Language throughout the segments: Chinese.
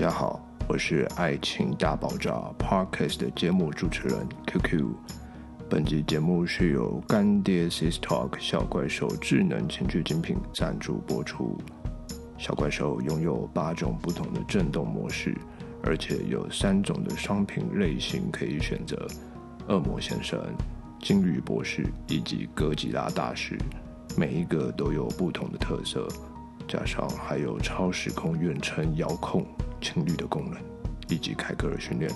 大家好，我是爱情大爆炸 Podcast 的节目主持人 QQ。本集节目是由干爹 Seetalk 小怪兽智能情趣精品赞助播出。小怪兽拥有八种不同的震动模式，而且有三种的商品类型可以选择：恶魔先生、金鱼博士以及哥吉拉大师，每一个都有不同的特色。加上还有超时空远程遥控。情侣的功能，以及凯格尔训练，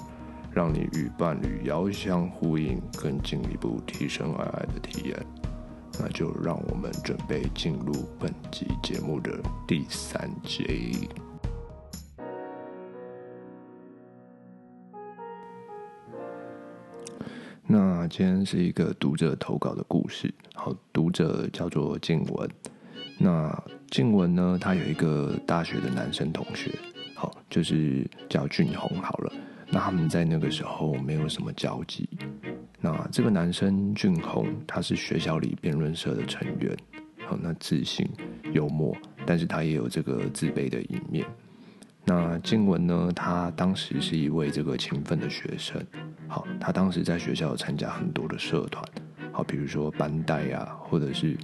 让你与伴侣遥相呼应，更进一步提升爱爱的体验。那就让我们准备进入本集节目的第三集。那今天是一个读者投稿的故事，好，读者叫做静文。那静文呢，他有一个大学的男生同学。好就是叫俊宏好了，那他们在那个时候没有什么交集。那这个男生俊宏，他是学校里辩论社的成员，好，那自信幽默，但是他也有这个自卑的一面。那静文呢，他当时是一位这个勤奋的学生，好，他当时在学校参加很多的社团，好，比如说班代啊，或者是。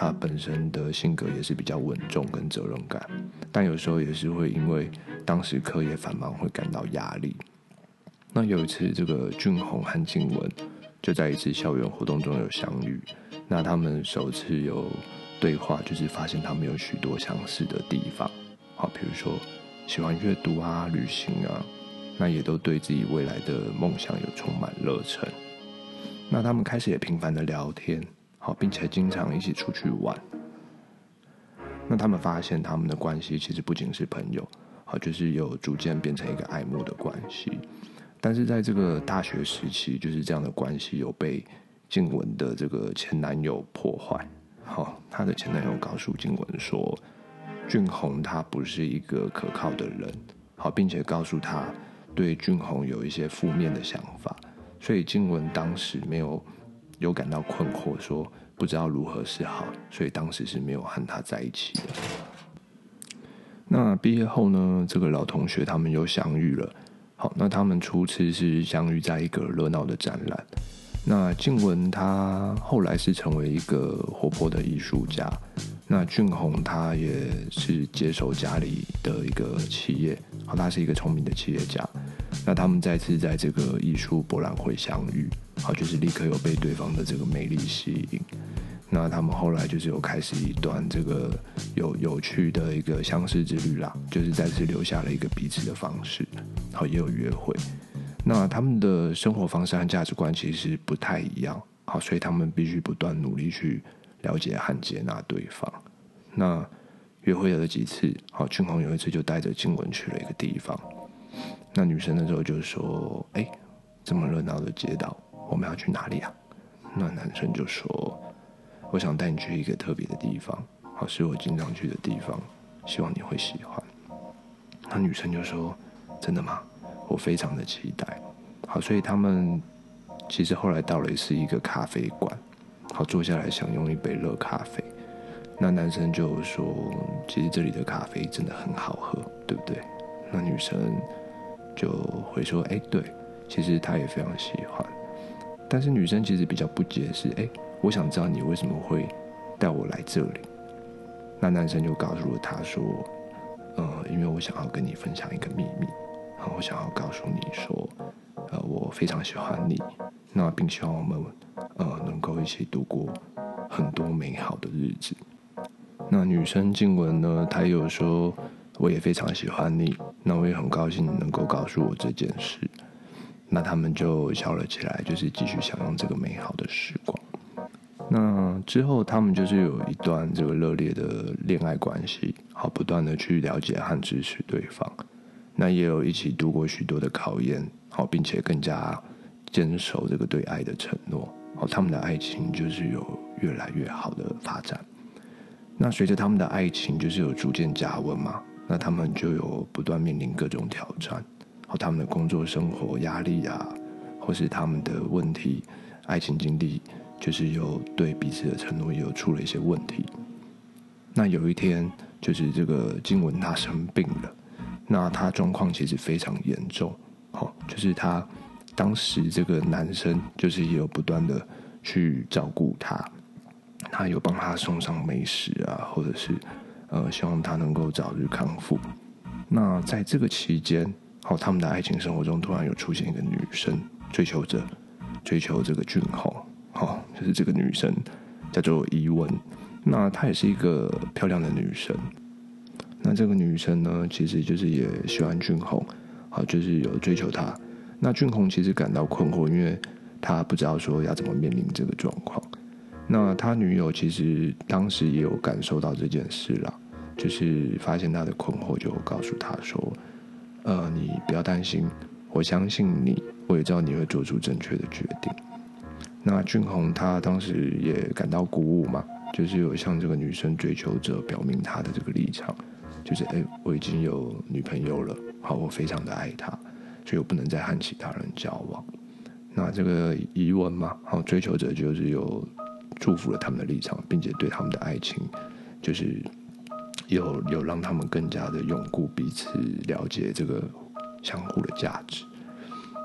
他本身的性格也是比较稳重跟责任感，但有时候也是会因为当时课业繁忙会感到压力。那有一次，这个俊宏和静文就在一次校园活动中有相遇，那他们首次有对话，就是发现他们有许多相似的地方，好，比如说喜欢阅读啊、旅行啊，那也都对自己未来的梦想有充满热忱。那他们开始也频繁的聊天。好，并且经常一起出去玩。那他们发现，他们的关系其实不仅是朋友，好，就是有逐渐变成一个爱慕的关系。但是在这个大学时期，就是这样的关系有被静文的这个前男友破坏。好，他的前男友告诉静文说，俊宏他不是一个可靠的人。好，并且告诉他对俊宏有一些负面的想法，所以静文当时没有。有感到困惑，说不知道如何是好，所以当时是没有和他在一起的。那毕业后呢，这个老同学他们又相遇了。好，那他们初次是相遇在一个热闹的展览。那静文他后来是成为一个活泼的艺术家，那俊宏他也是接手家里的一个企业，好，他是一个聪明的企业家。那他们再次在这个艺术博览会相遇。好，就是立刻有被对方的这个魅力吸引。那他们后来就是有开始一段这个有有趣的一个相识之旅啦，就是再次留下了一个彼此的方式。好，也有约会。那他们的生活方式和价值观其实不太一样。好，所以他们必须不断努力去了解和接纳对方。那约会了几次，好，俊宏有一次就带着静文去了一个地方。那女生那时候就说：“哎、这么热闹的街道。”我们要去哪里啊？那男生就说：“我想带你去一个特别的地方，好，是我经常去的地方，希望你会喜欢。”那女生就说：“真的吗？我非常的期待。”好，所以他们其实后来到了是一个咖啡馆，好，坐下来享用一杯热咖啡。那男生就说：“其实这里的咖啡真的很好喝，对不对？”那女生就会说：“哎，对，其实他也非常喜欢。”但是女生其实比较不解是，哎，我想知道你为什么会带我来这里。那男生就告诉了她说，呃，因为我想要跟你分享一个秘密，好，我想要告诉你说，呃，我非常喜欢你，那并希望我们，呃，能够一起度过很多美好的日子。那女生静文呢，她有说，我也非常喜欢你，那我也很高兴能够告诉我这件事。那他们就笑了起来，就是继续享用这个美好的时光。那之后，他们就是有一段这个热烈的恋爱关系，好，不断的去了解和支持对方。那也有一起度过许多的考验，好，并且更加坚守这个对爱的承诺。好，他们的爱情就是有越来越好的发展。那随着他们的爱情就是有逐渐加温嘛，那他们就有不断面临各种挑战。和他们的工作生活压力啊，或是他们的问题，爱情经历，就是有对彼此的承诺也有出了一些问题。那有一天，就是这个金文他生病了，那他状况其实非常严重，好，就是他当时这个男生就是也有不断的去照顾他，他有帮他送上美食啊，或者是呃希望他能够早日康复。那在这个期间，好，他们的爱情生活中突然有出现一个女生追求者，追求这个俊宏，好，就是这个女生叫做伊文，那她也是一个漂亮的女生。那这个女生呢，其实就是也喜欢俊宏，好，就是有追求他。那俊宏其实感到困惑，因为他不知道说要怎么面临这个状况。那他女友其实当时也有感受到这件事啦，就是发现他的困惑，就告诉他说：“呃，你不要担心，我相信你，我也知道你会做出正确的决定。”那俊宏他当时也感到鼓舞嘛，就是有向这个女生追求者表明他的这个立场。就是哎，我已经有女朋友了，好，我非常的爱她，所以我不能再和其他人交往。那这个疑问嘛，好，追求者就是有祝福了他们的立场，并且对他们的爱情，就是有有让他们更加的永固彼此，了解这个相互的价值。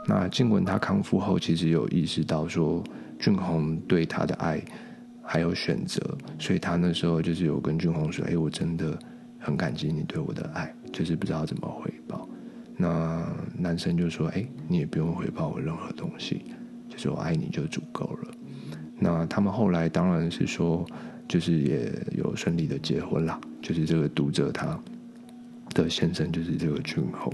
那静文他康复后，其实有意识到说俊宏对他的爱还有选择，所以他那时候就是有跟俊宏说，哎，我真的。很感激你对我的爱，就是不知道怎么回报。那男生就说：“哎，你也不用回报我任何东西，就是我爱你就足够了。”那他们后来当然是说，就是也有顺利的结婚了。就是这个读者他的先生就是这个俊宏。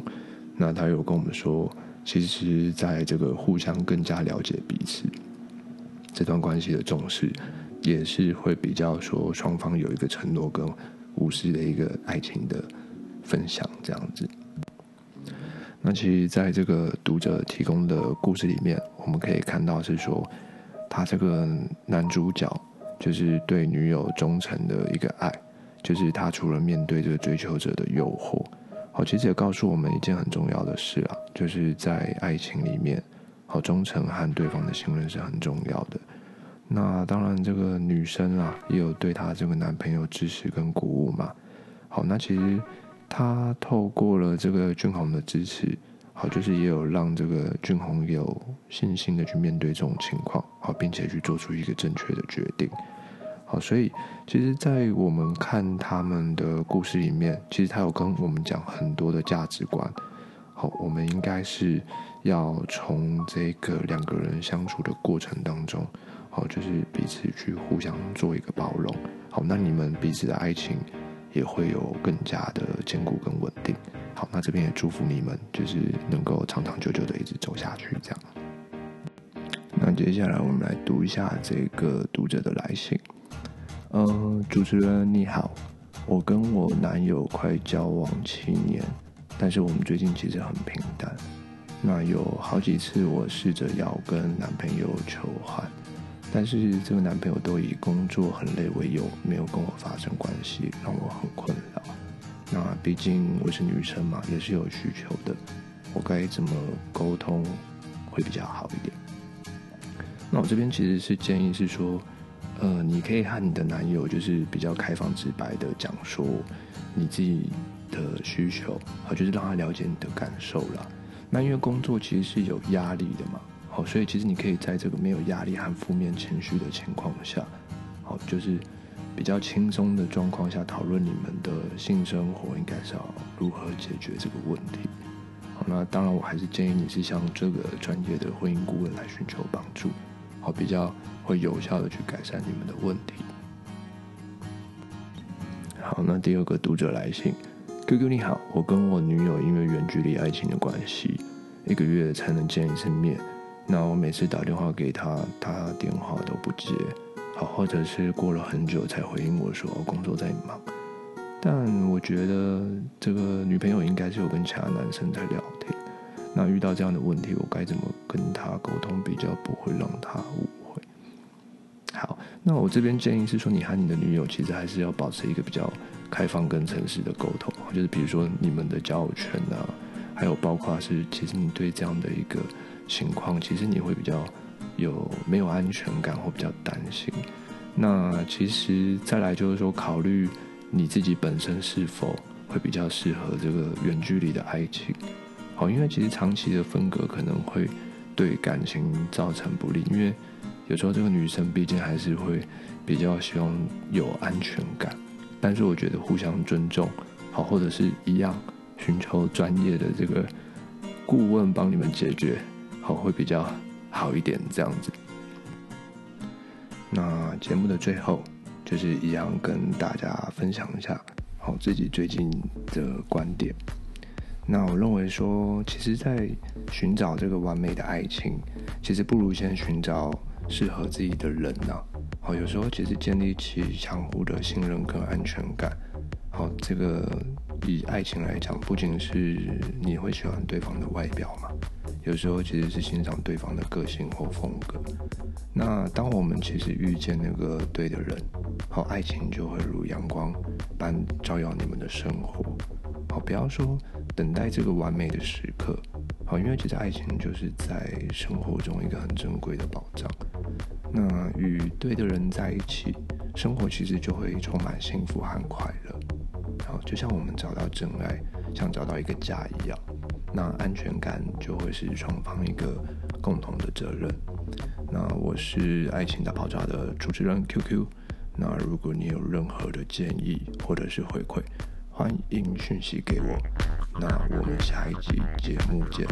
那他有跟我们说，其实在这个互相更加了解彼此这段关系的重视，也是会比较说双方有一个承诺跟。无私的一个爱情的分享，这样子。那其实，在这个读者提供的故事里面，我们可以看到是说，他这个男主角就是对女友忠诚的一个爱，就是他除了面对这个追求者的诱惑，好，其实也告诉我们一件很重要的事啊，就是在爱情里面，好，忠诚和对方的信任是很重要的。那当然，这个女生啊，也有对她这个男朋友支持跟鼓舞嘛。好，那其实他透过了这个俊宏的支持，好，就是也有让这个俊宏有信心的去面对这种情况，好，并且去做出一个正确的决定。好，所以其实，在我们看他们的故事里面，其实他有跟我们讲很多的价值观。好，我们应该是要从这个两个人相处的过程当中。好，就是彼此去互相做一个包容。好，那你们彼此的爱情也会有更加的坚固跟稳定。好，那这边也祝福你们，就是能够长长久久的一直走下去。这样。那接下来我们来读一下这个读者的来信。呃，主持人你好，我跟我男友快交往七年，但是我们最近其实很平淡。那有好几次我试着要跟男朋友求但是这个男朋友都以工作很累为由，没有跟我发生关系，让我很困扰。那毕竟我是女生嘛，也是有需求的，我该怎么沟通会比较好一点？那我这边其实是建议是说，呃，你可以和你的男友就是比较开放直白的讲说你自己的需求，好，就是让他了解你的感受啦。那因为工作其实是有压力的嘛。好，所以其实你可以在这个没有压力和负面情绪的情况下，好，就是比较轻松的状况下讨论你们的性生活应该是要如何解决这个问题。好，那当然我还是建议你是向这个专业的婚姻顾问来寻求帮助，好，比较会有效的去改善你们的问题。好，那第二个读者来信，QQ 你好，我跟我女友因为远距离爱情的关系，一个月才能见一次面。那我每次打电话给他，他电话都不接，好，或者是过了很久才回应我说工作在忙。但我觉得这个女朋友应该是有跟其他男生在聊天。那遇到这样的问题，我该怎么跟他沟通，比较不会让他误会？好，那我这边建议是说，你和你的女友其实还是要保持一个比较开放跟诚实的沟通，就是比如说你们的交友圈啊，还有包括是其实你对这样的一个。情况其实你会比较有没有安全感或比较担心。那其实再来就是说，考虑你自己本身是否会比较适合这个远距离的爱情。好，因为其实长期的分隔可能会对感情造成不利，因为有时候这个女生毕竟还是会比较希望有安全感。但是我觉得互相尊重，好，或者是一样寻求专业的这个顾问帮你们解决，会比较好一点这样子。那节目的最后，就是一样跟大家分享一下，好，自己最近的观点。那我认为说，其实，在寻找这个完美的爱情，其实不如先寻找适合自己的人呢。好，有时候其实建立起相互的信任跟安全感。好，这个以爱情来讲，不仅是你会喜欢对方的外表嘛，有时候其实是欣赏对方的个性或风格。那当我们其实遇见那个对的人，好，爱情就会如阳光般照耀你们的生活。好，不要说。等待这个完美的时刻，好，因为其实爱情就是在生活中一个很珍贵的宝藏。那与对的人在一起，生活其实就会充满幸福和快乐。好，就像我们找到真爱，像找到一个家一样，那安全感就会是双方一个共同的责任。那我是爱情大爆炸的主持人 QQ。那如果你有任何的建议或者是回馈，欢迎讯息给我。那我们下一集节目见。